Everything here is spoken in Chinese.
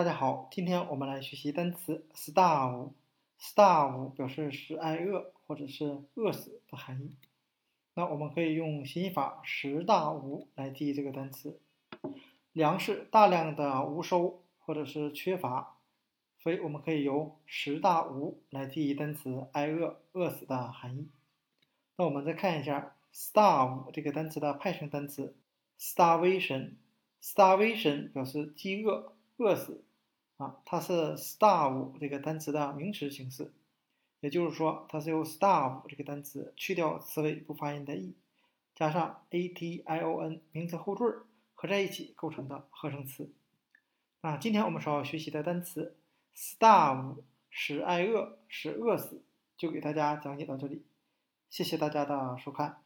大家好，今天我们来学习单词 starve。starve 表示使挨饿或者是饿死的含义。那我们可以用谐音法“食大无”来记忆这个单词。粮食大量的无收或者是缺乏，所以我们可以由“食大无”来记忆单词挨饿、饿死的含义。那我们再看一下 starve 这个单词的派生单词 starvation。starvation 表示饥饿。饿死啊，它是 starve 这个单词的名词形式，也就是说，它是由 starve 这个单词去掉词尾不发音的 e，加上 a t i o n 名词后缀合在一起构成的合成词。那今天我们所要学习的单词 starve 使挨饿，使饿死，就给大家讲解到这里，谢谢大家的收看。